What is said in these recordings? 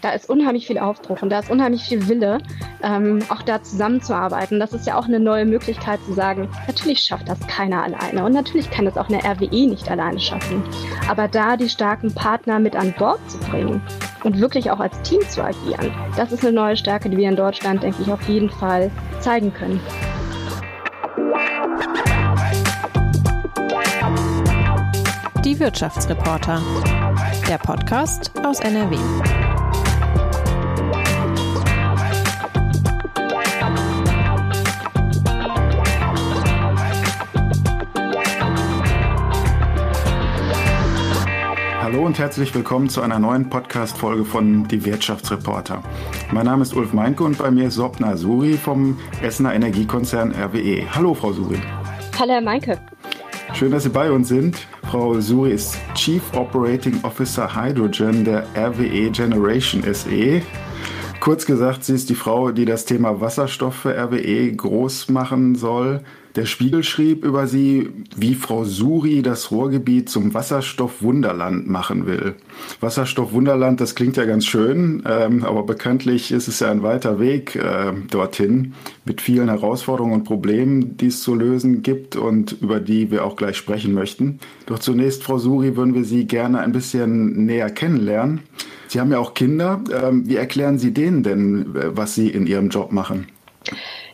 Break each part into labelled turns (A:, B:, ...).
A: da ist unheimlich viel Aufbruch und da ist unheimlich viel Wille, ähm, auch da zusammenzuarbeiten. Das ist ja auch eine neue Möglichkeit zu sagen, natürlich schafft das keiner alleine und natürlich kann das auch eine RWE nicht alleine schaffen. Aber da die starken Partner mit an Bord zu bringen und wirklich auch als Team zu agieren, das ist eine neue Stärke, die wir in Deutschland, denke ich, auf jeden Fall zeigen können.
B: Die Wirtschaftsreporter. Der Podcast aus NRW.
C: Hallo und herzlich willkommen zu einer neuen Podcast-Folge von Die Wirtschaftsreporter. Mein Name ist Ulf Meinke und bei mir ist Sobna Suri vom Essener Energiekonzern RWE. Hallo, Frau Suri.
A: Hallo, Herr Meinke.
C: Schön, dass Sie bei uns sind. Frau Suri ist Chief Operating Officer Hydrogen der RWE Generation SE. Kurz gesagt, sie ist die Frau, die das Thema Wasserstoff für RWE groß machen soll. Der Spiegel schrieb über sie, wie Frau Suri das Ruhrgebiet zum Wasserstoff-Wunderland machen will. Wasserstoff-Wunderland, das klingt ja ganz schön, ähm, aber bekanntlich ist es ja ein weiter Weg äh, dorthin mit vielen Herausforderungen und Problemen, die es zu lösen gibt und über die wir auch gleich sprechen möchten. Doch zunächst, Frau Suri, würden wir Sie gerne ein bisschen näher kennenlernen. Sie haben ja auch Kinder. Ähm, wie erklären Sie denen denn, äh, was Sie in Ihrem Job machen?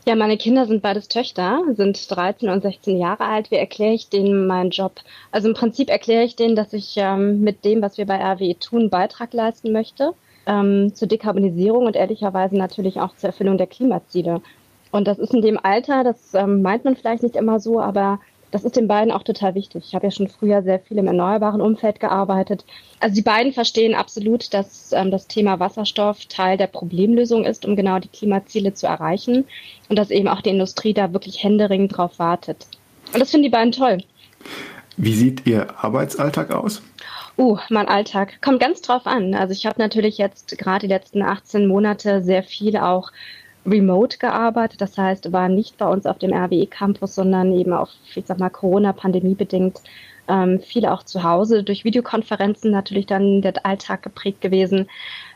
A: Ja, meine Kinder sind beides Töchter, sind 13 und 16 Jahre alt. Wie erkläre ich denen meinen Job? Also im Prinzip erkläre ich denen, dass ich ähm, mit dem, was wir bei RWE tun, Beitrag leisten möchte ähm, zur Dekarbonisierung und ehrlicherweise natürlich auch zur Erfüllung der Klimaziele. Und das ist in dem Alter, das ähm, meint man vielleicht nicht immer so, aber das ist den beiden auch total wichtig. Ich habe ja schon früher sehr viel im erneuerbaren Umfeld gearbeitet. Also die beiden verstehen absolut, dass ähm, das Thema Wasserstoff Teil der Problemlösung ist, um genau die Klimaziele zu erreichen und dass eben auch die Industrie da wirklich händeringend drauf wartet. Und das finden die beiden toll.
C: Wie sieht Ihr Arbeitsalltag aus?
A: Uh, mein Alltag kommt ganz drauf an. Also ich habe natürlich jetzt gerade die letzten 18 Monate sehr viel auch remote gearbeitet. Das heißt, war nicht bei uns auf dem RWE-Campus, sondern eben auf, ich sag mal, Corona-Pandemie bedingt ähm, viele auch zu Hause, durch Videokonferenzen natürlich dann der Alltag geprägt gewesen.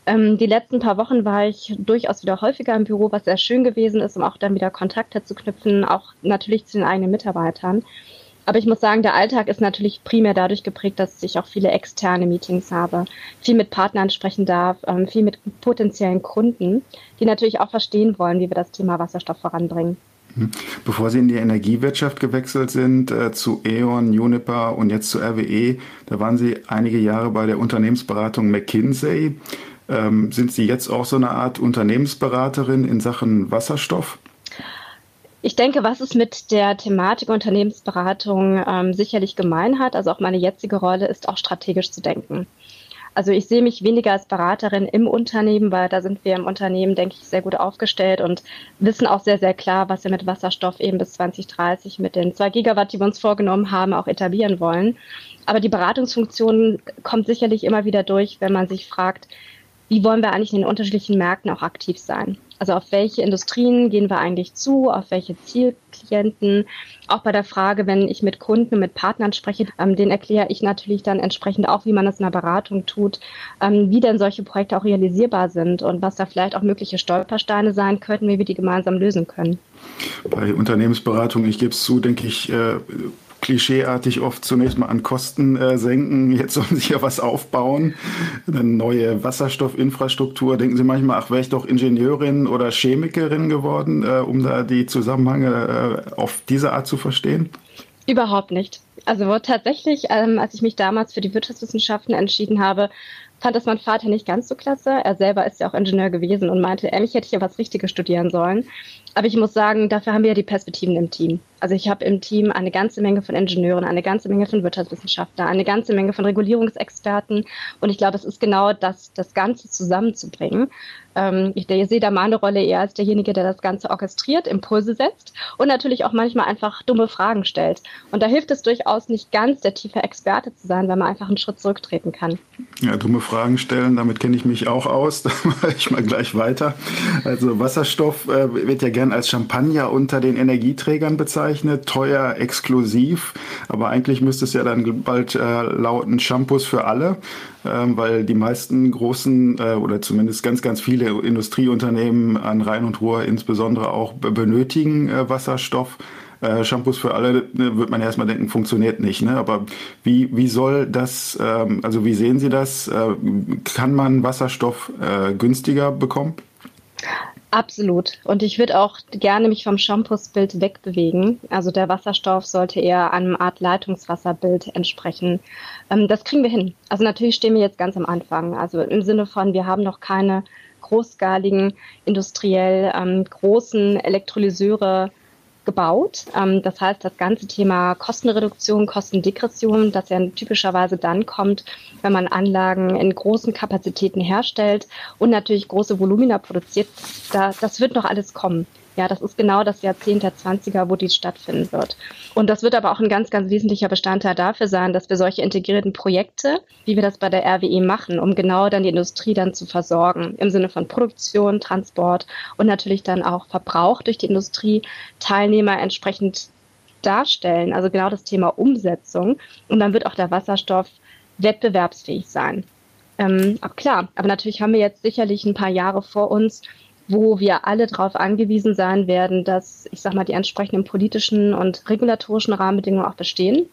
A: Ähm, die letzten paar Wochen war ich durchaus wieder häufiger im Büro, was sehr schön gewesen ist, um auch dann wieder Kontakte zu knüpfen, auch natürlich zu den eigenen Mitarbeitern. Aber ich muss sagen, der Alltag ist natürlich primär dadurch geprägt, dass ich auch viele externe Meetings habe, viel mit Partnern sprechen darf, ähm, viel mit potenziellen Kunden, die natürlich auch verstehen wollen, wie wir das Thema Wasserstoff voranbringen.
C: Mhm. Bevor Sie in die Energiewirtschaft gewechselt sind, äh, zu E.ON, Juniper und jetzt zu RWE, da waren Sie einige Jahre bei der Unternehmensberatung McKinsey. Ähm, sind Sie jetzt auch so eine Art Unternehmensberaterin in Sachen Wasserstoff?
A: Ich denke, was es mit der Thematik Unternehmensberatung ähm, sicherlich gemein hat, also auch meine jetzige Rolle, ist auch strategisch zu denken. Also ich sehe mich weniger als Beraterin im Unternehmen, weil da sind wir im Unternehmen, denke ich, sehr gut aufgestellt und wissen auch sehr, sehr klar, was wir mit Wasserstoff eben bis 2030 mit den zwei Gigawatt, die wir uns vorgenommen haben, auch etablieren wollen. Aber die Beratungsfunktion kommt sicherlich immer wieder durch, wenn man sich fragt, wie wollen wir eigentlich in den unterschiedlichen Märkten auch aktiv sein? Also auf welche Industrien gehen wir eigentlich zu, auf welche Zielklienten? Auch bei der Frage, wenn ich mit Kunden, mit Partnern spreche, ähm, den erkläre ich natürlich dann entsprechend auch, wie man das in der Beratung tut, ähm, wie denn solche Projekte auch realisierbar sind und was da vielleicht auch mögliche Stolpersteine sein könnten, wie wir die gemeinsam lösen können.
C: Bei Unternehmensberatung, ich gebe es zu, denke ich, äh, klischeeartig oft zunächst mal an Kosten äh, senken. Jetzt sollen sie ja was aufbauen. Eine neue Wasserstoffinfrastruktur. Denken Sie manchmal, ach, wäre ich doch Ingenieurin oder Chemikerin geworden, äh, um da die Zusammenhänge äh, auf diese Art zu verstehen?
A: Überhaupt nicht. Also tatsächlich, ähm, als ich mich damals für die Wirtschaftswissenschaften entschieden habe, fand das mein Vater nicht ganz so klasse. Er selber ist ja auch Ingenieur gewesen und meinte, ehrlich hätte ich ja was Richtiges studieren sollen. Aber ich muss sagen, dafür haben wir ja die Perspektiven im Team. Also ich habe im Team eine ganze Menge von Ingenieuren, eine ganze Menge von Wirtschaftswissenschaftlern, eine ganze Menge von Regulierungsexperten. Und ich glaube, es ist genau das, das Ganze zusammenzubringen. Ähm, ich, sehe da meine Rolle eher als derjenige, der das Ganze orchestriert, Impulse setzt und natürlich auch manchmal einfach dumme Fragen stellt. Und da hilft es durchaus nicht ganz, der tiefe Experte zu sein, weil man einfach einen Schritt zurücktreten kann.
C: Ja, dumme Fragen stellen, damit kenne ich mich auch aus. Da mache ich mal gleich weiter. Also Wasserstoff äh, wird ja gern als Champagner unter den Energieträgern bezeichnet gekennzeichnet, teuer, exklusiv. Aber eigentlich müsste es ja dann bald äh, lauten Shampoos für alle, ähm, weil die meisten großen äh, oder zumindest ganz, ganz viele Industrieunternehmen an Rhein und Ruhr insbesondere auch benötigen äh, Wasserstoff. Äh, Shampoos für alle, ne, wird man erstmal denken, funktioniert nicht. Ne? Aber wie, wie soll das, ähm, also wie sehen Sie das? Äh, kann man Wasserstoff äh, günstiger bekommen?
A: Absolut. Und ich würde auch gerne mich vom Shampoosbild wegbewegen. Also der Wasserstoff sollte eher einem Art Leitungswasserbild entsprechen. Ähm, das kriegen wir hin. Also natürlich stehen wir jetzt ganz am Anfang. Also im Sinne von, wir haben noch keine großskaligen, industriell ähm, großen Elektrolyseure gebaut. Ähm, das heißt, das ganze Thema Kostenreduktion, Kostendegression, das ja typischerweise dann kommt, wenn man Anlagen in großen Kapazitäten herstellt und natürlich große Volumina produziert, da, das wird noch alles kommen. Ja, das ist genau das Jahrzehnt der 20er, wo dies stattfinden wird. Und das wird aber auch ein ganz, ganz wesentlicher Bestandteil dafür sein, dass wir solche integrierten Projekte, wie wir das bei der RWE machen, um genau dann die Industrie dann zu versorgen, im Sinne von Produktion, Transport und natürlich dann auch Verbrauch durch die Industrie, Teilnehmer entsprechend darstellen. Also genau das Thema Umsetzung. Und dann wird auch der Wasserstoff wettbewerbsfähig sein. Ähm, aber klar, aber natürlich haben wir jetzt sicherlich ein paar Jahre vor uns, wo wir alle darauf angewiesen sein werden, dass, ich sag mal, die entsprechenden politischen und regulatorischen Rahmenbedingungen auch bestehen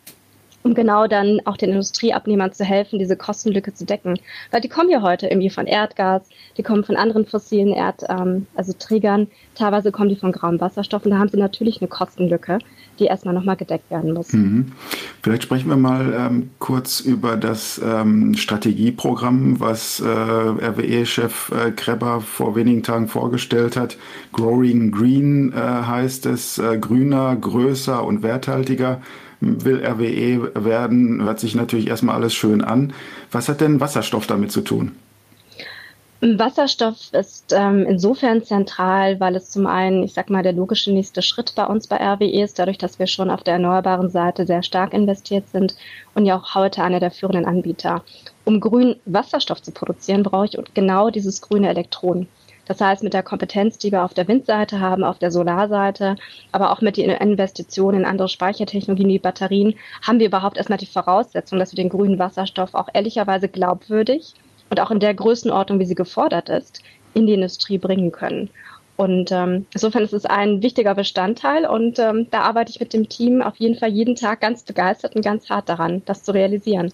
A: um genau dann auch den Industrieabnehmern zu helfen, diese Kostenlücke zu decken. Weil die kommen ja heute irgendwie von Erdgas, die kommen von anderen fossilen Erd, ähm, also Trägern, teilweise kommen die von grauem Wasserstoff und da haben sie natürlich eine Kostenlücke, die erstmal nochmal gedeckt werden muss. Mhm.
C: Vielleicht sprechen wir mal ähm, kurz über das ähm, Strategieprogramm, was äh, RWE-Chef äh, Kreber vor wenigen Tagen vorgestellt hat. Growing Green äh, heißt es, äh, grüner, größer und werthaltiger will RWE werden, hört sich natürlich erstmal alles schön an. Was hat denn Wasserstoff damit zu tun?
A: Wasserstoff ist ähm, insofern zentral, weil es zum einen, ich sag mal, der logische nächste Schritt bei uns bei RWE ist, dadurch, dass wir schon auf der erneuerbaren Seite sehr stark investiert sind und ja auch heute einer der führenden Anbieter. Um grünen Wasserstoff zu produzieren, brauche ich genau dieses grüne Elektron. Das heißt, mit der Kompetenz, die wir auf der Windseite haben, auf der Solarseite, aber auch mit den Investitionen in andere Speichertechnologien wie Batterien, haben wir überhaupt erstmal die Voraussetzung, dass wir den grünen Wasserstoff auch ehrlicherweise glaubwürdig und auch in der Größenordnung, wie sie gefordert ist, in die Industrie bringen können. Und ähm, insofern ist es ein wichtiger Bestandteil und ähm, da arbeite ich mit dem Team auf jeden Fall jeden Tag ganz begeistert und ganz hart daran, das zu realisieren.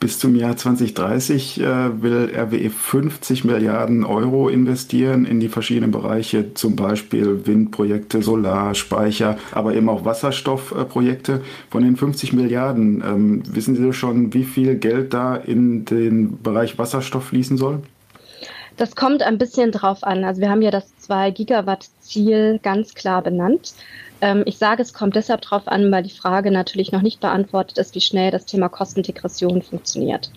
C: Bis zum Jahr 2030 äh, will RWE 50 Milliarden Euro investieren in die verschiedenen Bereiche, zum Beispiel Windprojekte, Solar, Speicher, aber eben auch Wasserstoffprojekte. Von den 50 Milliarden, ähm, wissen Sie schon, wie viel Geld da in den Bereich Wasserstoff fließen soll?
A: Das kommt ein bisschen drauf an. Also wir haben ja das 2 Gigawatt Ziel ganz klar benannt. Ähm, ich sage, es kommt deshalb darauf an, weil die Frage natürlich noch nicht beantwortet ist, wie schnell das Thema Kostendegression funktioniert.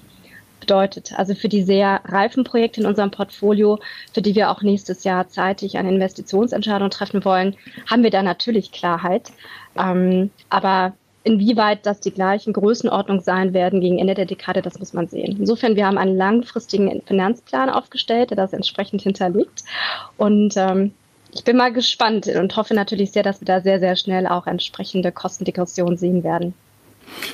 A: Bedeutet, also für die sehr reifen Projekte in unserem Portfolio, für die wir auch nächstes Jahr zeitig eine Investitionsentscheidung treffen wollen, haben wir da natürlich Klarheit. Ähm, aber inwieweit das die gleichen Größenordnung sein werden gegen Ende der Dekade, das muss man sehen. Insofern, wir haben einen langfristigen Finanzplan aufgestellt, der das entsprechend hinterlegt. Und ähm, ich bin mal gespannt und hoffe natürlich sehr, dass wir da sehr, sehr schnell auch entsprechende Kostendegression sehen werden.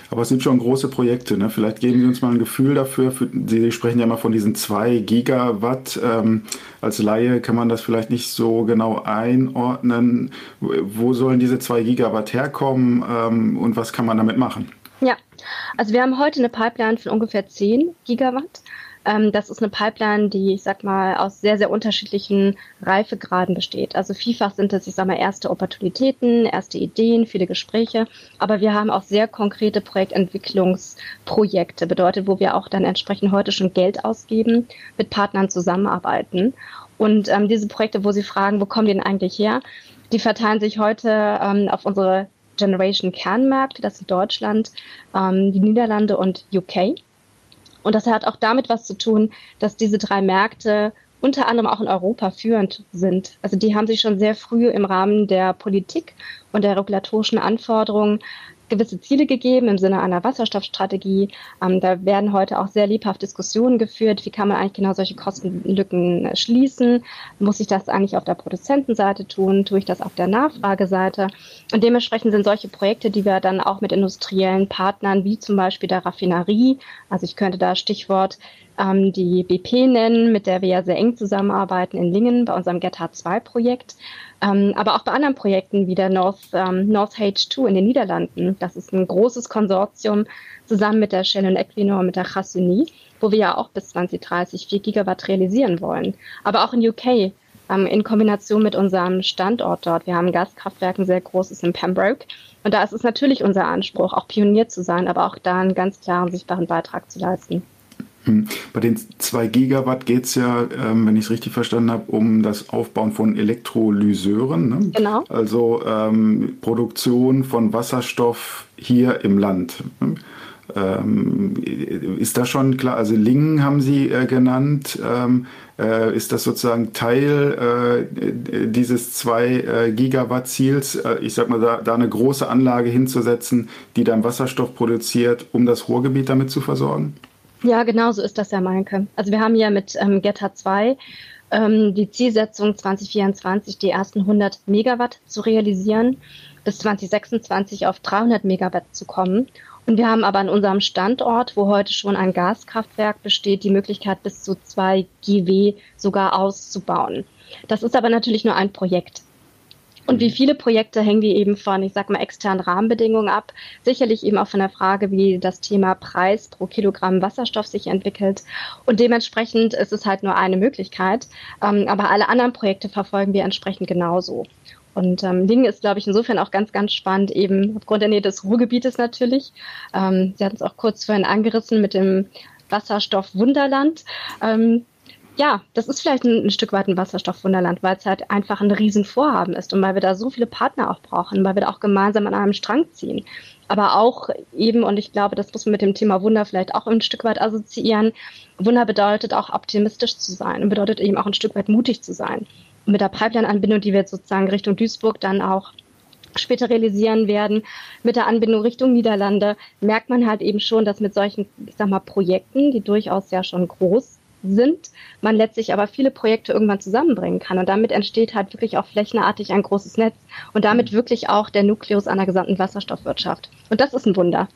C: Aber es sind schon große Projekte. Ne? Vielleicht geben Sie uns mal ein Gefühl dafür. Sie sprechen ja mal von diesen zwei Gigawatt. Ähm, als Laie kann man das vielleicht nicht so genau einordnen. Wo sollen diese zwei Gigawatt herkommen ähm, und was kann man damit machen?
A: Ja, also wir haben heute eine Pipeline von ungefähr 10 Gigawatt. Ähm, das ist eine Pipeline, die, ich sag mal, aus sehr, sehr unterschiedlichen Reifegraden besteht. Also vielfach sind das, ich sag mal, erste Opportunitäten, erste Ideen, viele Gespräche. Aber wir haben auch sehr konkrete Projektentwicklungsprojekte, bedeutet, wo wir auch dann entsprechend heute schon Geld ausgeben, mit Partnern zusammenarbeiten. Und ähm, diese Projekte, wo Sie fragen, wo kommen die denn eigentlich her? Die verteilen sich heute ähm, auf unsere Generation Kernmärkte, das sind Deutschland, ähm, die Niederlande und UK. Und das hat auch damit was zu tun, dass diese drei Märkte unter anderem auch in Europa führend sind. Also die haben sich schon sehr früh im Rahmen der Politik und der regulatorischen Anforderungen gewisse Ziele gegeben im Sinne einer Wasserstoffstrategie. Ähm, da werden heute auch sehr lebhaft Diskussionen geführt. Wie kann man eigentlich genau solche Kostenlücken schließen? Muss ich das eigentlich auf der Produzentenseite tun? Tue ich das auf der Nachfrageseite? Und dementsprechend sind solche Projekte, die wir dann auch mit industriellen Partnern wie zum Beispiel der Raffinerie, also ich könnte da Stichwort ähm, die BP nennen, mit der wir ja sehr eng zusammenarbeiten in Lingen bei unserem GetHard 2 Projekt, ähm, aber auch bei anderen Projekten wie der North, ähm, North H2 in den Niederlanden. Das ist ein großes Konsortium zusammen mit der Shell und Equinor mit der Chassuni, wo wir ja auch bis 2030 4 Gigawatt realisieren wollen. Aber auch in UK ähm, in Kombination mit unserem Standort dort. Wir haben ein ein sehr großes in Pembroke. Und da ist es natürlich unser Anspruch, auch Pionier zu sein, aber auch da einen ganz klaren, sichtbaren Beitrag zu leisten.
C: Hm. Bei den zwei Gigawatt geht es ja, ähm, wenn ich es richtig verstanden habe, um das Aufbauen von Elektrolyseuren. Ne?
A: Genau.
C: Also ähm, Produktion von Wasserstoff hier im Land. Ne? Ähm, ist das schon klar? Also Lingen haben Sie äh, genannt. Ähm, äh, ist das sozusagen Teil äh, dieses 2 äh, Gigawatt Ziels? Äh, ich sag mal, da, da eine große Anlage hinzusetzen, die dann Wasserstoff produziert, um das Ruhrgebiet damit zu versorgen?
A: Ja, genau so ist das ja, Meinke. Also wir haben ja mit ähm, Geta 2 ähm, die Zielsetzung 2024 die ersten 100 Megawatt zu realisieren, bis 2026 auf 300 Megawatt zu kommen. Und wir haben aber an unserem Standort, wo heute schon ein Gaskraftwerk besteht, die Möglichkeit, bis zu 2 GW sogar auszubauen. Das ist aber natürlich nur ein Projekt. Und wie viele Projekte hängen die eben von, ich sag mal, externen Rahmenbedingungen ab. Sicherlich eben auch von der Frage, wie das Thema Preis pro Kilogramm Wasserstoff sich entwickelt. Und dementsprechend ist es halt nur eine Möglichkeit. Ähm, aber alle anderen Projekte verfolgen wir entsprechend genauso. Und ähm, Lingen ist, glaube ich, insofern auch ganz, ganz spannend, eben aufgrund der Nähe des Ruhrgebietes natürlich. Ähm, Sie hatten es auch kurz vorhin angerissen mit dem Wasserstoff Wunderland. Ähm, ja, das ist vielleicht ein, ein Stück weit ein Wasserstoffwunderland, weil es halt einfach ein Riesenvorhaben ist und weil wir da so viele Partner auch brauchen, weil wir da auch gemeinsam an einem Strang ziehen. Aber auch eben, und ich glaube, das muss man mit dem Thema Wunder vielleicht auch ein Stück weit assoziieren. Wunder bedeutet auch optimistisch zu sein und bedeutet eben auch ein Stück weit mutig zu sein. Und mit der Pipeline-Anbindung, die wir jetzt sozusagen Richtung Duisburg dann auch später realisieren werden, mit der Anbindung Richtung Niederlande, merkt man halt eben schon, dass mit solchen, ich sag mal, Projekten, die durchaus ja schon groß sind, man letztlich aber viele Projekte irgendwann zusammenbringen kann. Und damit entsteht halt wirklich auch flächenartig ein großes Netz und damit wirklich auch der Nukleus einer gesamten Wasserstoffwirtschaft. Und das ist ein Wunder.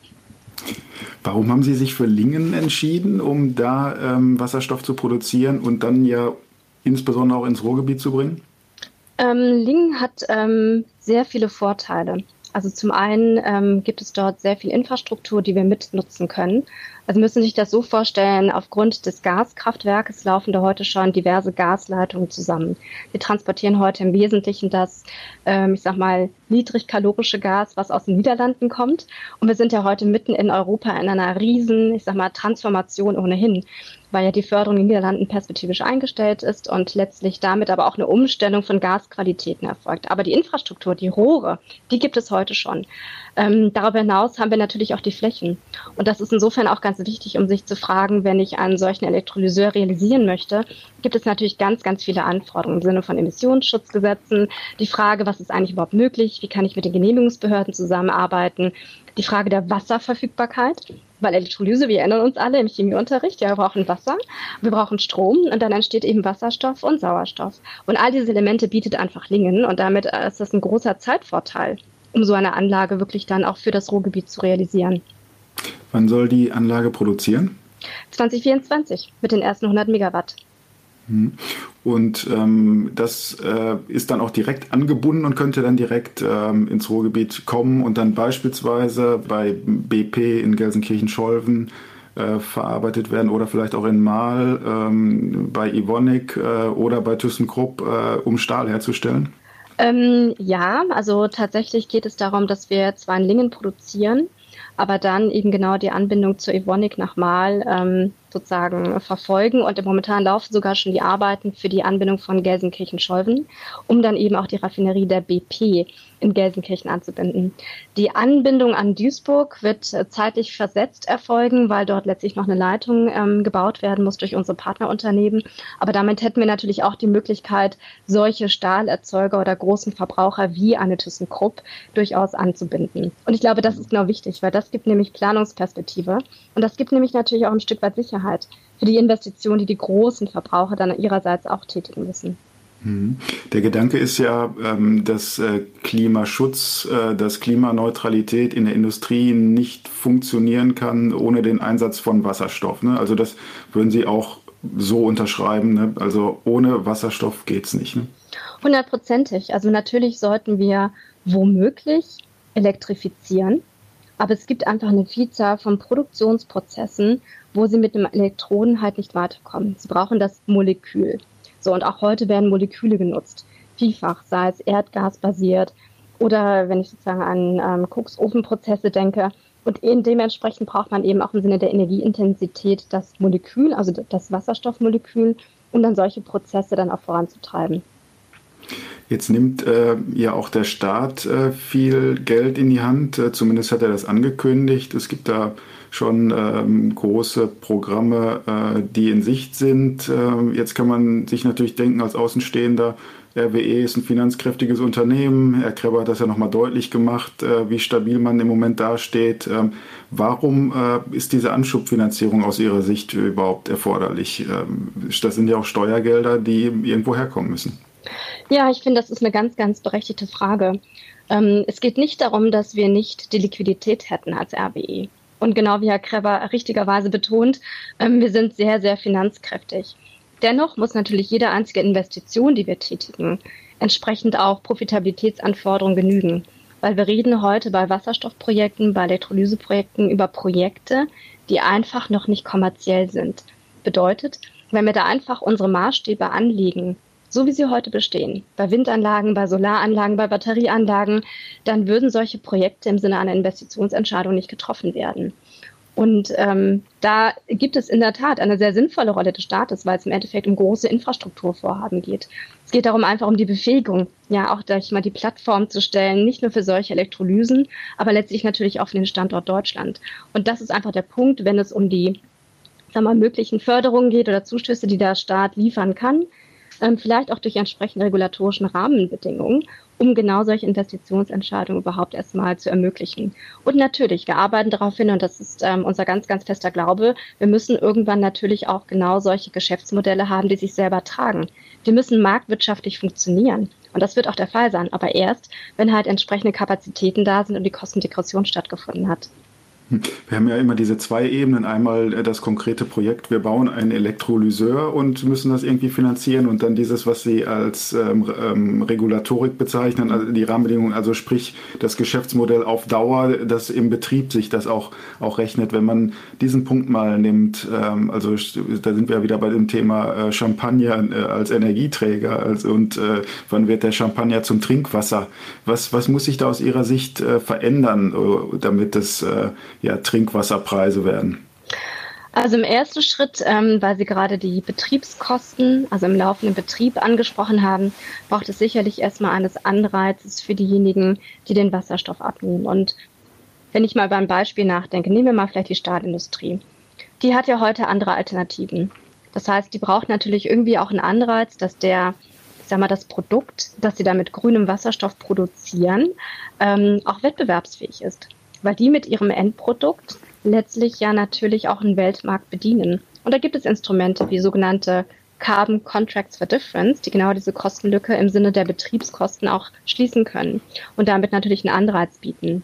C: Warum haben Sie sich für Lingen entschieden, um da ähm, Wasserstoff zu produzieren und dann ja insbesondere auch ins Ruhrgebiet zu bringen?
A: Ähm, Lingen hat ähm, sehr viele Vorteile. Also zum einen ähm, gibt es dort sehr viel Infrastruktur, die wir mitnutzen können. Also müssen Sie sich das so vorstellen, aufgrund des Gaskraftwerkes laufen da heute schon diverse Gasleitungen zusammen. Wir transportieren heute im Wesentlichen das, ähm, ich sag mal, niedrigkalorische Gas, was aus den Niederlanden kommt. Und wir sind ja heute mitten in Europa in einer riesen, ich sag mal, Transformation ohnehin weil ja die Förderung in den Niederlanden perspektivisch eingestellt ist und letztlich damit aber auch eine Umstellung von Gasqualitäten erfolgt. Aber die Infrastruktur, die Rohre, die gibt es heute schon. Ähm, darüber hinaus haben wir natürlich auch die Flächen. Und das ist insofern auch ganz wichtig, um sich zu fragen, wenn ich einen solchen Elektrolyseur realisieren möchte, gibt es natürlich ganz, ganz viele Anforderungen im Sinne von Emissionsschutzgesetzen. Die Frage, was ist eigentlich überhaupt möglich? Wie kann ich mit den Genehmigungsbehörden zusammenarbeiten? Die Frage der Wasserverfügbarkeit, weil Elektrolyse, wir erinnern uns alle im Chemieunterricht, ja, wir brauchen Wasser, wir brauchen Strom und dann entsteht eben Wasserstoff und Sauerstoff. Und all diese Elemente bietet einfach Lingen und damit ist das ein großer Zeitvorteil um so eine Anlage wirklich dann auch für das Ruhrgebiet zu realisieren.
C: Wann soll die Anlage produzieren?
A: 2024 mit den ersten 100 Megawatt.
C: Hm. Und ähm, das äh, ist dann auch direkt angebunden und könnte dann direkt ähm, ins Ruhrgebiet kommen und dann beispielsweise bei BP in Gelsenkirchen-Scholven äh, verarbeitet werden oder vielleicht auch in Mahl ähm, bei Ivonic äh, oder bei ThyssenKrupp, äh, um Stahl herzustellen?
A: Ähm, ja, also tatsächlich geht es darum, dass wir zwar in Lingen produzieren, aber dann eben genau die Anbindung zur Evonik nach Mal ähm, sozusagen verfolgen. Und momentan laufen sogar schon die Arbeiten für die Anbindung von Gelsenkirchen-Scholven, um dann eben auch die Raffinerie der BP in Gelsenkirchen anzubinden. Die Anbindung an Duisburg wird äh, zeitlich versetzt erfolgen, weil dort letztlich noch eine Leitung ähm, gebaut werden muss durch unsere Partnerunternehmen. Aber damit hätten wir natürlich auch die Möglichkeit, solche Stahlerzeuger oder großen Verbraucher wie eine ThyssenKrupp durchaus anzubinden. Und ich glaube, das ist genau wichtig, weil das gibt nämlich Planungsperspektive und das gibt nämlich natürlich auch ein Stück weit Sicherheit für die Investitionen, die die großen Verbraucher dann ihrerseits auch tätigen müssen.
C: Mhm. Der Gedanke ist ja, ähm, dass äh, Klimaschutz, äh, dass Klimaneutralität in der Industrie nicht funktionieren kann ohne den Einsatz von Wasserstoff. Ne? Also das würden Sie auch so unterschreiben. Ne? Also ohne Wasserstoff geht es nicht. Ne?
A: Hundertprozentig. Also natürlich sollten wir womöglich elektrifizieren. Aber es gibt einfach eine Vielzahl von Produktionsprozessen, wo Sie mit einem Elektroden halt nicht weiterkommen. Sie brauchen das Molekül. So, und auch heute werden Moleküle genutzt. Vielfach, sei es erdgasbasiert oder wenn ich sozusagen an ähm, Koksofenprozesse denke. Und dementsprechend braucht man eben auch im Sinne der Energieintensität das Molekül, also das Wasserstoffmolekül, um dann solche Prozesse dann auch voranzutreiben.
C: Jetzt nimmt äh, ja auch der Staat äh, viel Geld in die Hand, äh, zumindest hat er das angekündigt. Es gibt da schon ähm, große Programme, äh, die in Sicht sind. Ähm, jetzt kann man sich natürlich denken als Außenstehender, RWE ist ein finanzkräftiges Unternehmen. Herr Kreber hat das ja nochmal deutlich gemacht, äh, wie stabil man im Moment dasteht. Ähm, warum äh, ist diese Anschubfinanzierung aus Ihrer Sicht überhaupt erforderlich? Ähm, das sind ja auch Steuergelder, die irgendwo herkommen müssen.
A: Ja, ich finde, das ist eine ganz, ganz berechtigte Frage. Ähm, es geht nicht darum, dass wir nicht die Liquidität hätten als RWE. Und genau wie Herr Kreber richtigerweise betont, ähm, wir sind sehr, sehr finanzkräftig. Dennoch muss natürlich jede einzige Investition, die wir tätigen, entsprechend auch Profitabilitätsanforderungen genügen. Weil wir reden heute bei Wasserstoffprojekten, bei Elektrolyseprojekten über Projekte, die einfach noch nicht kommerziell sind. Bedeutet, wenn wir da einfach unsere Maßstäbe anlegen, so wie sie heute bestehen, bei Windanlagen, bei Solaranlagen, bei Batterieanlagen, dann würden solche Projekte im Sinne einer Investitionsentscheidung nicht getroffen werden. Und ähm, da gibt es in der Tat eine sehr sinnvolle Rolle des Staates, weil es im Endeffekt um große Infrastrukturvorhaben geht. Es geht darum einfach um die Befähigung, ja auch durch mal die Plattform zu stellen, nicht nur für solche Elektrolysen, aber letztlich natürlich auch für den Standort Deutschland. Und das ist einfach der Punkt, wenn es um die sagen wir, möglichen Förderungen geht oder Zuschüsse, die der Staat liefern kann, vielleicht auch durch entsprechende regulatorischen Rahmenbedingungen, um genau solche Investitionsentscheidungen überhaupt erstmal zu ermöglichen. Und natürlich, wir arbeiten darauf hin, und das ist ähm, unser ganz, ganz fester Glaube, wir müssen irgendwann natürlich auch genau solche Geschäftsmodelle haben, die sich selber tragen. Wir müssen marktwirtschaftlich funktionieren. Und das wird auch der Fall sein, aber erst, wenn halt entsprechende Kapazitäten da sind und die Kostendegression stattgefunden hat.
C: Wir haben ja immer diese zwei Ebenen. Einmal äh, das konkrete Projekt, wir bauen einen Elektrolyseur und müssen das irgendwie finanzieren und dann dieses, was Sie als ähm, ähm, Regulatorik bezeichnen, also die Rahmenbedingungen, also sprich das Geschäftsmodell auf Dauer, das im Betrieb sich das auch, auch rechnet. Wenn man diesen Punkt mal nimmt, ähm, also da sind wir ja wieder bei dem Thema äh, Champagner äh, als Energieträger also, und äh, wann wird der Champagner zum Trinkwasser? Was, was muss sich da aus Ihrer Sicht äh, verändern, äh, damit das ja, Trinkwasserpreise werden?
A: Also im ersten Schritt, ähm, weil Sie gerade die Betriebskosten, also im laufenden Betrieb angesprochen haben, braucht es sicherlich erstmal eines Anreizes für diejenigen, die den Wasserstoff abnehmen. Und wenn ich mal beim Beispiel nachdenke, nehmen wir mal vielleicht die Stahlindustrie. Die hat ja heute andere Alternativen. Das heißt, die braucht natürlich irgendwie auch einen Anreiz, dass der, ich sag mal, das Produkt, das sie da mit grünem Wasserstoff produzieren, ähm, auch wettbewerbsfähig ist weil die mit ihrem Endprodukt letztlich ja natürlich auch einen Weltmarkt bedienen. Und da gibt es Instrumente wie sogenannte Carbon Contracts for Difference, die genau diese Kostenlücke im Sinne der Betriebskosten auch schließen können und damit natürlich einen Anreiz bieten.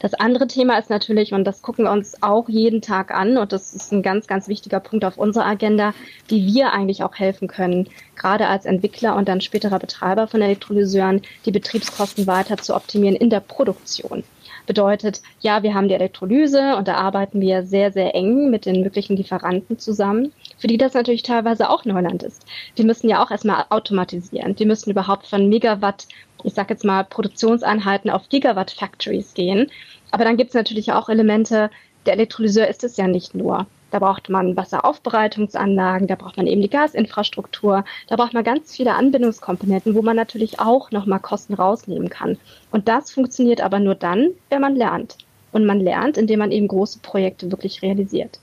A: Das andere Thema ist natürlich, und das gucken wir uns auch jeden Tag an, und das ist ein ganz, ganz wichtiger Punkt auf unserer Agenda, wie wir eigentlich auch helfen können, gerade als Entwickler und dann späterer Betreiber von Elektrolyseuren, die Betriebskosten weiter zu optimieren in der Produktion. Bedeutet, ja, wir haben die Elektrolyse und da arbeiten wir sehr, sehr eng mit den möglichen Lieferanten zusammen, für die das natürlich teilweise auch Neuland ist. Die müssen ja auch erstmal automatisieren. Die müssen überhaupt von Megawatt, ich sage jetzt mal, Produktionseinheiten auf Gigawatt-Factories gehen. Aber dann gibt es natürlich auch Elemente, der Elektrolyseur ist es ja nicht nur. Da braucht man Wasseraufbereitungsanlagen, da braucht man eben die Gasinfrastruktur, da braucht man ganz viele Anbindungskomponenten, wo man natürlich auch nochmal Kosten rausnehmen kann. Und das funktioniert aber nur dann, wenn man lernt. Und man lernt, indem man eben große Projekte wirklich realisiert.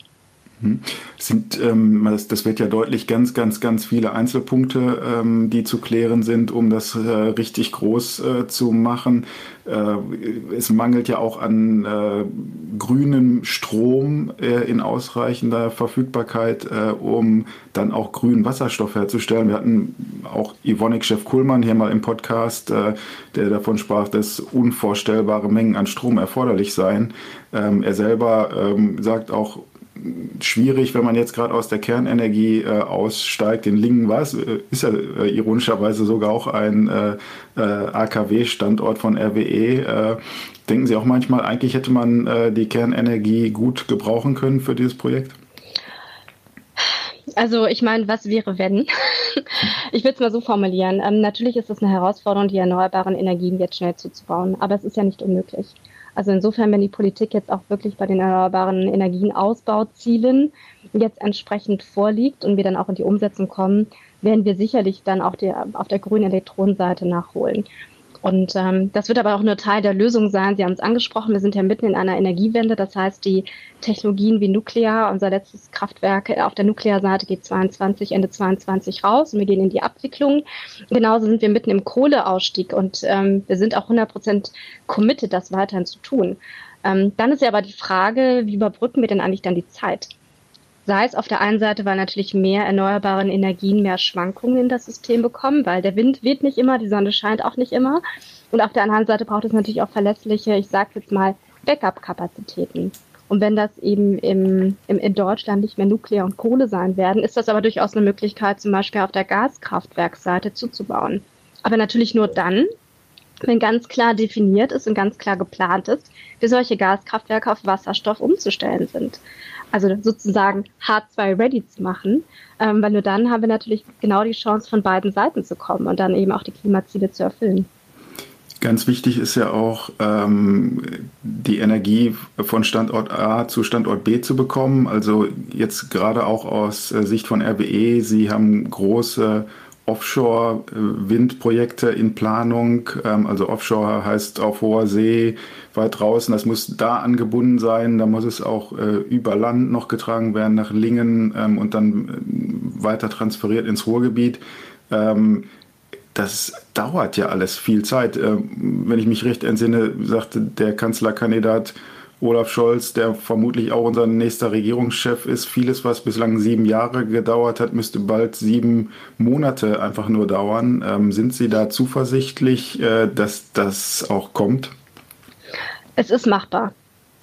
C: Hm. Sind, ähm, das, das, wird ja deutlich ganz, ganz, ganz viele Einzelpunkte, ähm, die zu klären sind, um das äh, richtig groß äh, zu machen. Äh, es mangelt ja auch an äh, grünem Strom äh, in ausreichender Verfügbarkeit, äh, um dann auch grünen Wasserstoff herzustellen. Wir hatten auch Ivonik-Chef Kuhlmann hier mal im Podcast, der davon sprach, dass unvorstellbare Mengen an Strom erforderlich seien. Ähm, er selber ähm, sagt auch, schwierig, wenn man jetzt gerade aus der Kernenergie äh, aussteigt. In Lingen war es, äh, ist ja äh, ironischerweise sogar auch ein äh, äh AKW-Standort von RWE. Äh, denken Sie auch manchmal, eigentlich hätte man die Kernenergie gut gebrauchen können für dieses Projekt?
A: Also ich meine, was wäre wenn? ich würde es mal so formulieren. Ähm, natürlich ist es eine Herausforderung, die erneuerbaren Energien jetzt schnell zuzubauen, aber es ist ja nicht unmöglich. Also insofern, wenn die Politik jetzt auch wirklich bei den erneuerbaren Energienausbauzielen jetzt entsprechend vorliegt und wir dann auch in die Umsetzung kommen, werden wir sicherlich dann auch die, auf der grünen Elektronenseite nachholen. Und ähm, das wird aber auch nur Teil der Lösung sein. Sie haben es angesprochen, wir sind ja mitten in einer Energiewende. Das heißt, die Technologien wie Nuklear, unser letztes Kraftwerk auf der Nuklearseite geht 22, Ende 22 raus und wir gehen in die Abwicklung. Genauso sind wir mitten im Kohleausstieg und ähm, wir sind auch 100 Prozent committed, das weiterhin zu tun. Ähm, dann ist ja aber die Frage, wie überbrücken wir denn eigentlich dann die Zeit? Sei es auf der einen Seite, weil natürlich mehr erneuerbare Energien mehr Schwankungen in das System bekommen, weil der Wind weht nicht immer, die Sonne scheint auch nicht immer. Und auf der anderen Seite braucht es natürlich auch verlässliche, ich sage jetzt mal, Backup-Kapazitäten. Und wenn das eben im, im, in Deutschland nicht mehr Nuklear und Kohle sein werden, ist das aber durchaus eine Möglichkeit, zum Beispiel auf der Gaskraftwerksseite zuzubauen. Aber natürlich nur dann, wenn ganz klar definiert ist und ganz klar geplant ist, wie solche Gaskraftwerke auf Wasserstoff umzustellen sind also sozusagen H2 ready zu machen, ähm, weil nur dann haben wir natürlich genau die Chance, von beiden Seiten zu kommen und dann eben auch die Klimaziele zu erfüllen.
C: Ganz wichtig ist ja auch, ähm, die Energie von Standort A zu Standort B zu bekommen. Also jetzt gerade auch aus äh, Sicht von RWE, Sie haben große Offshore-Windprojekte in Planung. Ähm, also Offshore heißt auf hoher See, weit draußen. Das muss da angebunden sein. Da muss es auch äh, über Land noch getragen werden nach Lingen ähm, und dann äh, weiter transferiert ins Ruhrgebiet. Ähm, das dauert ja alles viel Zeit. Wenn ich mich recht entsinne, sagte der Kanzlerkandidat, Olaf Scholz, der vermutlich auch unser nächster Regierungschef ist. Vieles, was bislang sieben Jahre gedauert hat, müsste bald sieben Monate einfach nur dauern. Ähm, sind Sie da zuversichtlich, äh, dass das auch kommt?
A: Es ist machbar.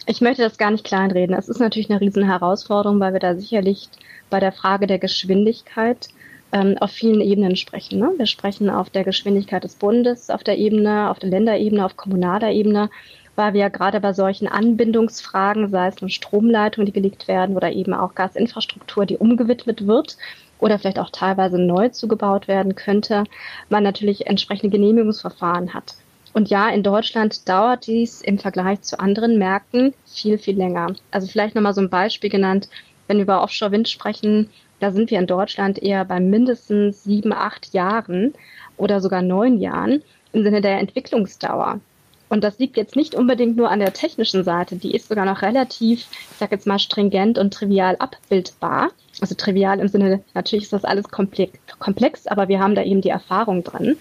A: Ich möchte das gar nicht kleinreden. Es ist natürlich eine riesen Herausforderung, weil wir da sicherlich bei der Frage der Geschwindigkeit ähm, auf vielen Ebenen sprechen. Ne? Wir sprechen auf der Geschwindigkeit des Bundes, auf der Ebene, auf der Länderebene, auf kommunaler Ebene weil wir gerade bei solchen Anbindungsfragen, sei es eine Stromleitung, die gelegt werden oder eben auch Gasinfrastruktur, die umgewidmet wird oder vielleicht auch teilweise neu zugebaut werden könnte, man natürlich entsprechende Genehmigungsverfahren hat. Und ja, in Deutschland dauert dies im Vergleich zu anderen Märkten viel, viel länger. Also vielleicht nochmal so ein Beispiel genannt, wenn wir über Offshore-Wind sprechen, da sind wir in Deutschland eher bei mindestens sieben, acht Jahren oder sogar neun Jahren im Sinne der Entwicklungsdauer. Und das liegt jetzt nicht unbedingt nur an der technischen Seite, die ist sogar noch relativ, ich sag jetzt mal, stringent und trivial abbildbar. Also trivial im Sinne, natürlich ist das alles komplex, aber wir haben da eben die Erfahrung drin.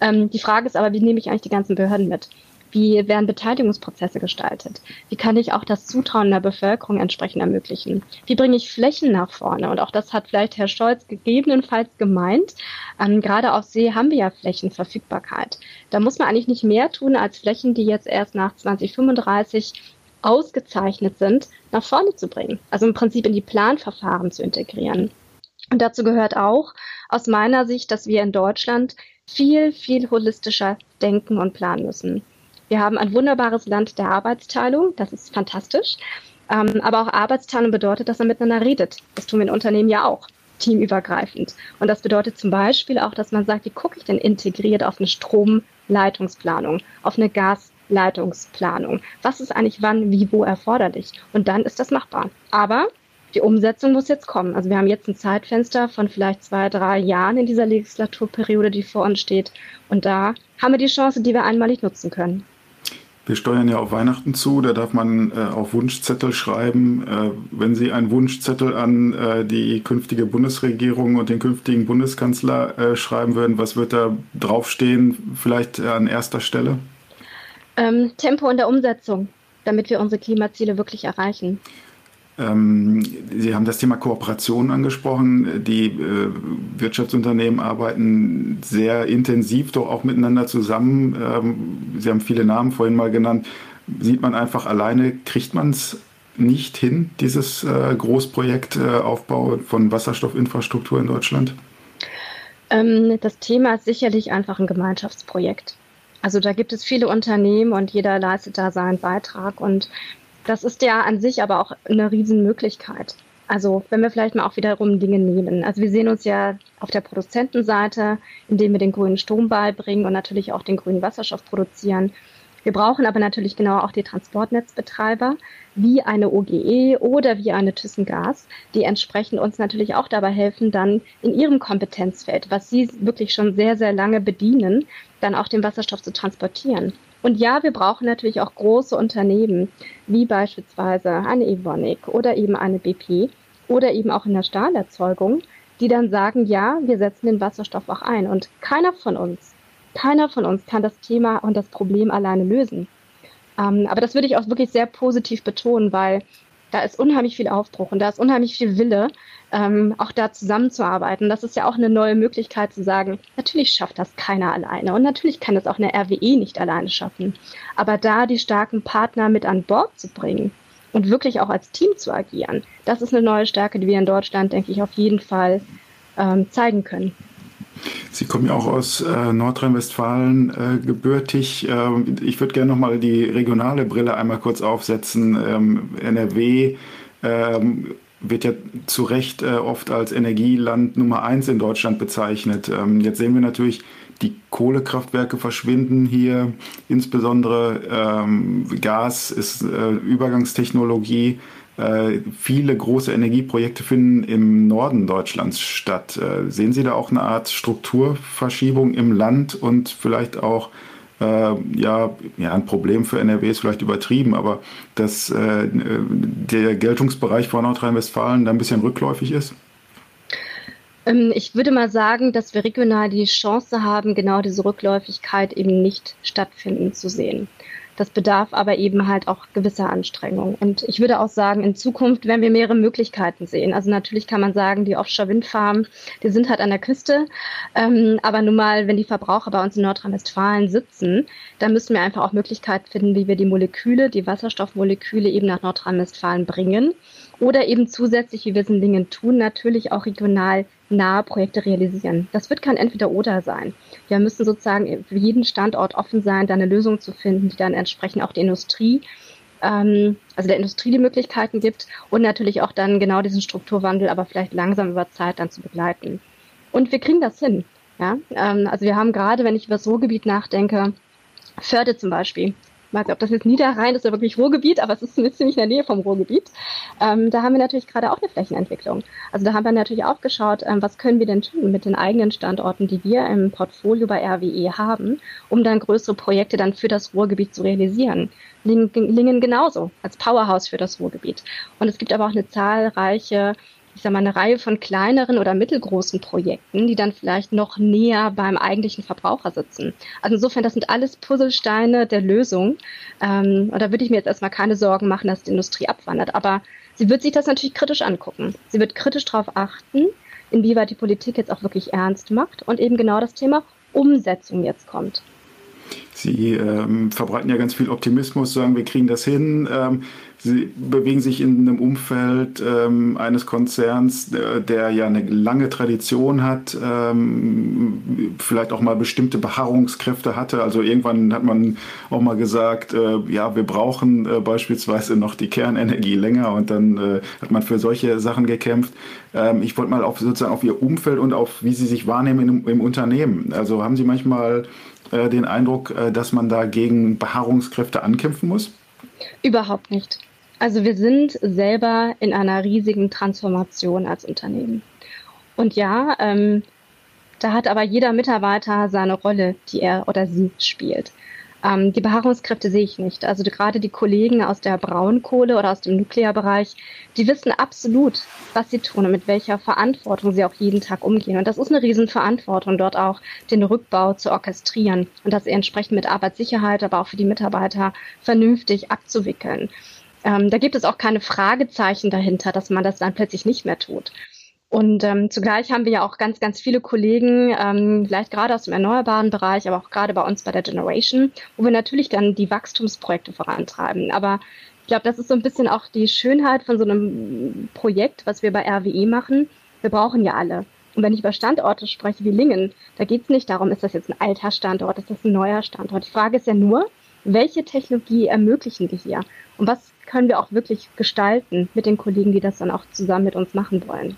A: Ähm, die Frage ist aber, wie nehme ich eigentlich die ganzen Behörden mit? Wie werden Beteiligungsprozesse gestaltet? Wie kann ich auch das Zutrauen der Bevölkerung entsprechend ermöglichen? Wie bringe ich Flächen nach vorne? Und auch das hat vielleicht Herr Scholz gegebenenfalls gemeint. Ähm, gerade auf See haben wir ja Flächenverfügbarkeit. Da muss man eigentlich nicht mehr tun, als Flächen, die jetzt erst nach 2035 ausgezeichnet sind, nach vorne zu bringen. Also im Prinzip in die Planverfahren zu integrieren. Und dazu gehört auch aus meiner Sicht, dass wir in Deutschland viel, viel holistischer denken und planen müssen. Wir haben ein wunderbares Land der Arbeitsteilung. Das ist fantastisch. Ähm, aber auch Arbeitsteilung bedeutet, dass man miteinander redet. Das tun wir in Unternehmen ja auch, teamübergreifend. Und das bedeutet zum Beispiel auch, dass man sagt, wie gucke ich denn integriert auf eine Stromleitungsplanung, auf eine Gasleitungsplanung? Was ist eigentlich wann, wie, wo erforderlich? Und dann ist das machbar. Aber Die Umsetzung muss jetzt kommen. Also wir haben jetzt ein Zeitfenster von vielleicht zwei, drei Jahren in dieser Legislaturperiode, die vor uns steht. Und da haben wir die Chance, die wir einmalig nutzen können.
C: Wir steuern ja auf Weihnachten zu, da darf man äh, auf Wunschzettel schreiben. Äh, wenn Sie einen Wunschzettel an äh, die künftige Bundesregierung und den künftigen Bundeskanzler äh, schreiben würden, was wird da draufstehen, vielleicht äh, an erster Stelle?
A: Ähm, Tempo in der Umsetzung, damit wir unsere Klimaziele wirklich erreichen.
C: Ähm, Sie haben das Thema Kooperation angesprochen. Die äh, Wirtschaftsunternehmen arbeiten sehr intensiv doch auch miteinander zusammen. Ähm, Sie haben viele Namen vorhin mal genannt. Sieht man einfach alleine, kriegt man es nicht hin, dieses äh, Großprojekt äh, Aufbau von Wasserstoffinfrastruktur in Deutschland?
A: Ähm, das Thema ist sicherlich einfach ein Gemeinschaftsprojekt. Also da gibt es viele Unternehmen und jeder leistet da seinen Beitrag und das ist ja an sich aber auch eine Riesenmöglichkeit. Also wenn wir vielleicht mal auch wiederum Dinge nehmen. Also wir sehen uns ja auf der Produzentenseite, indem wir den grünen Strom beibringen und natürlich auch den grünen Wasserstoff produzieren. Wir brauchen aber natürlich genau auch die Transportnetzbetreiber, wie eine OGE oder wie eine ThyssenGas, die entsprechend uns natürlich auch dabei helfen, dann in ihrem Kompetenzfeld, was sie wirklich schon sehr, sehr lange bedienen, dann auch den Wasserstoff zu transportieren. Und ja, wir brauchen natürlich auch große Unternehmen, wie beispielsweise eine Evonik oder eben eine BP oder eben auch in der Stahlerzeugung, die dann sagen, ja, wir setzen den Wasserstoff auch ein. Und keiner von uns, keiner von uns kann das Thema und das Problem alleine lösen. Ähm, aber das würde ich auch wirklich sehr positiv betonen, weil da ist unheimlich viel Aufbruch und da ist unheimlich viel Wille, ähm, auch da zusammenzuarbeiten. Das ist ja auch eine neue Möglichkeit zu sagen, natürlich schafft das keiner alleine und natürlich kann das auch eine RWE nicht alleine schaffen. Aber da die starken Partner mit an Bord zu bringen und wirklich auch als Team zu agieren, das ist eine neue Stärke, die wir in Deutschland, denke ich, auf jeden Fall ähm, zeigen können.
C: Sie kommen ja auch aus äh, Nordrhein-Westfalen äh, gebürtig. Ähm, ich würde gerne noch mal die regionale Brille einmal kurz aufsetzen. Ähm, NRW ähm, wird ja zu Recht äh, oft als Energieland Nummer eins in Deutschland bezeichnet. Ähm, jetzt sehen wir natürlich, die Kohlekraftwerke verschwinden hier. Insbesondere ähm, Gas ist äh, Übergangstechnologie. Äh, viele große Energieprojekte finden im Norden Deutschlands statt. Äh, sehen Sie da auch eine Art Strukturverschiebung im Land und vielleicht auch äh, ja, ja, ein Problem für NRW ist vielleicht übertrieben, aber dass äh, der Geltungsbereich von Nordrhein-Westfalen da ein bisschen rückläufig ist?
A: Ähm, ich würde mal sagen, dass wir regional die Chance haben, genau diese Rückläufigkeit eben nicht stattfinden zu sehen. Das bedarf aber eben halt auch gewisser Anstrengung. Und ich würde auch sagen, in Zukunft werden wir mehrere Möglichkeiten sehen. Also natürlich kann man sagen, die Offshore-Windfarmen, die sind halt an der Küste. Ähm, aber nun mal, wenn die Verbraucher bei uns in Nordrhein-Westfalen sitzen, dann müssen wir einfach auch Möglichkeiten finden, wie wir die Moleküle, die Wasserstoffmoleküle eben nach Nordrhein-Westfalen bringen. Oder eben zusätzlich, wie wir es in Dingen tun, natürlich auch regional nahe Projekte realisieren. Das wird kein Entweder-Oder sein. Wir müssen sozusagen für jeden Standort offen sein, da eine Lösung zu finden, die dann entsprechend auch die Industrie, ähm, also der Industrie die Möglichkeiten gibt und natürlich auch dann genau diesen Strukturwandel, aber vielleicht langsam über Zeit dann zu begleiten. Und wir kriegen das hin. Ja? Ähm, also wir haben gerade, wenn ich über das Ruhrgebiet nachdenke, Förde zum Beispiel, weiß nicht, ob das jetzt Niederrhein ist oder wirklich Ruhrgebiet, aber es ist ziemlich in der Nähe vom Ruhrgebiet. Ähm, da haben wir natürlich gerade auch eine Flächenentwicklung. Also da haben wir natürlich auch geschaut, ähm, was können wir denn tun mit den eigenen Standorten, die wir im Portfolio bei RWE haben, um dann größere Projekte dann für das Ruhrgebiet zu realisieren. Lingen genauso als Powerhouse für das Ruhrgebiet. Und es gibt aber auch eine zahlreiche ich sage mal, eine Reihe von kleineren oder mittelgroßen Projekten, die dann vielleicht noch näher beim eigentlichen Verbraucher sitzen. Also insofern, das sind alles Puzzlesteine der Lösung. Ähm, und da würde ich mir jetzt erstmal keine Sorgen machen, dass die Industrie abwandert. Aber sie wird sich das natürlich kritisch angucken. Sie wird kritisch darauf achten, inwieweit die Politik jetzt auch wirklich ernst macht und eben genau das Thema Umsetzung jetzt kommt.
C: Sie ähm, verbreiten ja ganz viel Optimismus, sagen, wir kriegen das hin. Ähm, Sie bewegen sich in einem Umfeld ähm, eines Konzerns, der, der, ja eine lange Tradition hat, ähm, vielleicht auch mal bestimmte Beharrungskräfte hatte. Also irgendwann hat man auch mal gesagt, äh, ja, wir brauchen äh, beispielsweise noch die Kernenergie länger und dann äh, hat man für solche Sachen gekämpft. Ähm, ich wollte mal auf sozusagen auf Ihr Umfeld und auf wie Sie sich wahrnehmen im, im Unternehmen. Also haben Sie manchmal äh, den Eindruck, äh, dass man da gegen Beharrungskräfte ankämpfen muss?
A: Überhaupt nicht. Also wir sind selber in einer riesigen Transformation als Unternehmen. Und ja, ähm, da hat aber jeder Mitarbeiter seine Rolle, die er oder sie spielt. Ähm, die Beharrungskräfte sehe ich nicht. Also gerade die Kollegen aus der Braunkohle oder aus dem Nuklearbereich, die wissen absolut, was sie tun und mit welcher Verantwortung sie auch jeden Tag umgehen. Und das ist eine Riesenverantwortung, dort auch den Rückbau zu orchestrieren und das entsprechend mit Arbeitssicherheit, aber auch für die Mitarbeiter vernünftig abzuwickeln. Ähm, da gibt es auch keine Fragezeichen dahinter, dass man das dann plötzlich nicht mehr tut. Und ähm, zugleich haben wir ja auch ganz, ganz viele Kollegen, ähm, vielleicht gerade aus dem erneuerbaren Bereich, aber auch gerade bei uns bei der Generation, wo wir natürlich dann die Wachstumsprojekte vorantreiben. Aber ich glaube, das ist so ein bisschen auch die Schönheit von so einem Projekt, was wir bei RWE machen. Wir brauchen ja alle. Und wenn ich über Standorte spreche wie Lingen, da geht es nicht darum, ist das jetzt ein alter Standort, ist das ein neuer Standort. Die Frage ist ja nur, welche Technologie ermöglichen die hier? Und was können wir auch wirklich gestalten mit den Kollegen, die das dann auch zusammen mit uns machen wollen?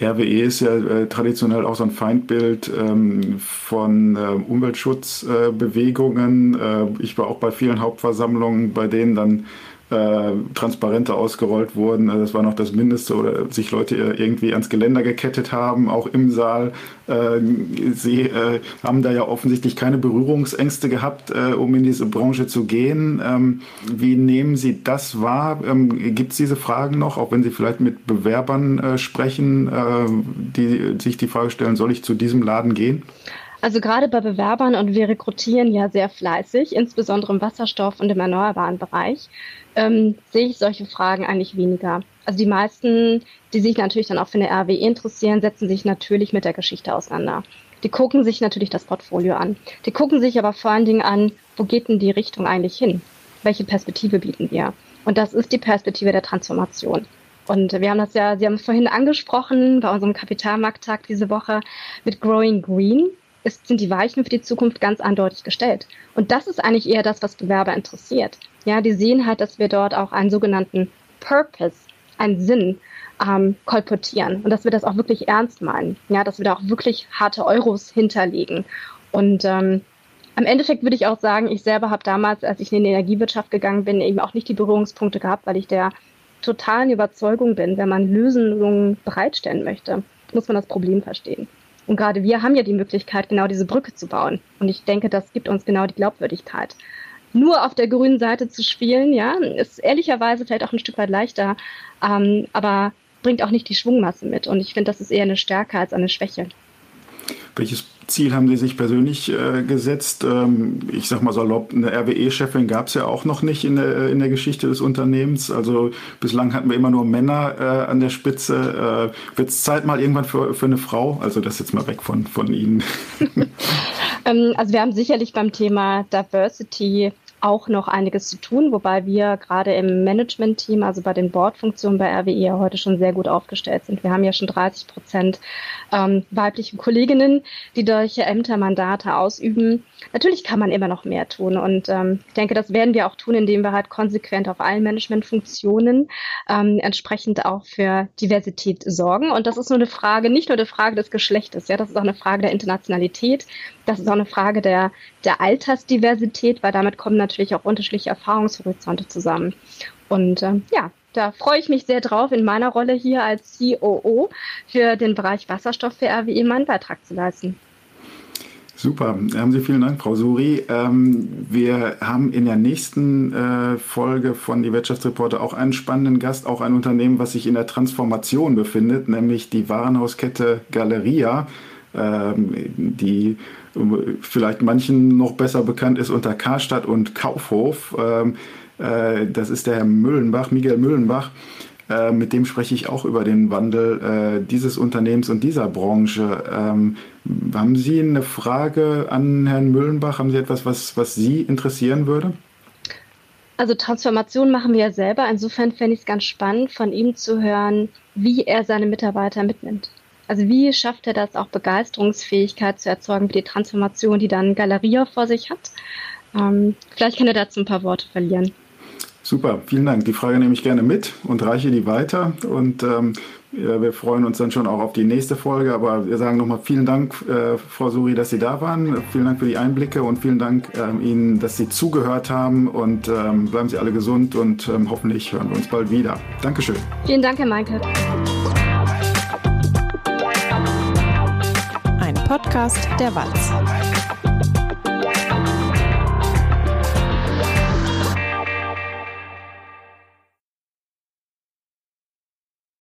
C: RWE ist ja äh, traditionell auch so ein Feindbild ähm, von äh, Umweltschutzbewegungen. Äh, ich war auch bei vielen Hauptversammlungen, bei denen dann äh, Transparente ausgerollt wurden. Also das war noch das Mindeste oder sich Leute irgendwie ans Geländer gekettet haben, auch im Saal. Äh, sie äh, haben da ja offensichtlich keine Berührungsängste gehabt, äh, um in diese Branche zu gehen. Ähm, wie nehmen Sie das wahr? Ähm, Gibt es diese Fragen noch, auch wenn Sie vielleicht mit Bewerbern äh, sprechen, äh, die sich die Frage stellen, soll ich zu diesem Laden gehen?
A: Also gerade bei Bewerbern und wir rekrutieren ja sehr fleißig, insbesondere im Wasserstoff und im erneuerbaren Bereich, ähm, sehe ich solche Fragen eigentlich weniger. Also die meisten, die sich natürlich dann auch für eine RWE interessieren, setzen sich natürlich mit der Geschichte auseinander. Die gucken sich natürlich das Portfolio an. Die gucken sich aber vor allen Dingen an, wo geht denn die Richtung eigentlich hin? Welche Perspektive bieten wir? Und das ist die Perspektive der Transformation. Und wir haben das ja, Sie haben es vorhin angesprochen bei unserem Kapitalmarkttag diese Woche mit Growing Green ist, sind die Weichen für die Zukunft ganz eindeutig gestellt. Und das ist eigentlich eher das, was Bewerber interessiert. Ja, die sehen halt, dass wir dort auch einen sogenannten Purpose, einen Sinn ähm, kolportieren und dass wir das auch wirklich ernst meinen. Ja, dass wir da auch wirklich harte Euros hinterlegen. Und ähm, am Endeffekt würde ich auch sagen, ich selber habe damals, als ich in die Energiewirtschaft gegangen bin, eben auch nicht die Berührungspunkte gehabt, weil ich der totalen Überzeugung bin, wenn man Lösungen bereitstellen möchte, muss man das Problem verstehen. Und gerade wir haben ja die Möglichkeit, genau diese Brücke zu bauen. Und ich denke, das gibt uns genau die Glaubwürdigkeit. Nur auf der grünen Seite zu spielen, ja, ist ehrlicherweise vielleicht auch ein Stück weit leichter, ähm, aber bringt auch nicht die Schwungmasse mit. Und ich finde, das ist eher eine Stärke als eine Schwäche.
C: Welches Ziel haben Sie sich persönlich äh, gesetzt? Ähm, ich sag mal salopp, eine RWE-Chefin gab es ja auch noch nicht in der, in der Geschichte des Unternehmens. Also bislang hatten wir immer nur Männer äh, an der Spitze. Äh, Wird es Zeit mal irgendwann für, für eine Frau? Also das jetzt mal weg von, von Ihnen.
A: ähm, also wir haben sicherlich beim Thema Diversity auch noch einiges zu tun, wobei wir gerade im Management-Team, also bei den Boardfunktionen bei RWE ja heute schon sehr gut aufgestellt sind. Wir haben ja schon 30 Prozent ähm, weibliche Kolleginnen, die solche Ämtermandate ausüben. Natürlich kann man immer noch mehr tun und ähm, ich denke, das werden wir auch tun, indem wir halt konsequent auf allen Managementfunktionen ähm, entsprechend auch für Diversität sorgen. Und das ist nur eine Frage, nicht nur eine Frage des Geschlechtes, ja, das ist auch eine Frage der Internationalität, das ist auch eine Frage der, der Altersdiversität, weil damit kommen auch unterschiedliche Erfahrungshorizonte zusammen. Und ähm, ja, da freue ich mich sehr drauf, in meiner Rolle hier als COO für den Bereich Wasserstoff für RWE meinen Beitrag zu leisten.
C: Super, haben Sie vielen Dank, Frau Suri. Ähm, wir haben in der nächsten äh, Folge von die Wirtschaftsreporter auch einen spannenden Gast, auch ein Unternehmen, was sich in der Transformation befindet, nämlich die Warenhauskette Galeria, ähm, die vielleicht manchen noch besser bekannt ist unter Karstadt und Kaufhof. Ähm, äh, das ist der Herr Müllenbach, Miguel Müllenbach. Äh, mit dem spreche ich auch über den Wandel äh, dieses Unternehmens und dieser Branche. Ähm, haben Sie eine Frage an Herrn Müllenbach? Haben Sie etwas, was, was Sie interessieren würde?
A: Also Transformation machen wir ja selber. Insofern fände ich es ganz spannend, von ihm zu hören, wie er seine Mitarbeiter mitnimmt. Also wie schafft er das, auch Begeisterungsfähigkeit zu erzeugen für die Transformation, die dann Galeria vor sich hat? Ähm, vielleicht kann er dazu ein paar Worte verlieren.
C: Super, vielen Dank. Die Frage nehme ich gerne mit und reiche die weiter. Und ähm, Wir freuen uns dann schon auch auf die nächste Folge, aber wir sagen nochmal vielen Dank, äh, Frau Suri, dass Sie da waren. Vielen Dank für die Einblicke und vielen Dank ähm, Ihnen, dass Sie zugehört haben und ähm, bleiben Sie alle gesund und ähm, hoffentlich hören wir uns bald wieder. Dankeschön.
A: Vielen Dank, Herr Meinke.
B: Podcast der Walz.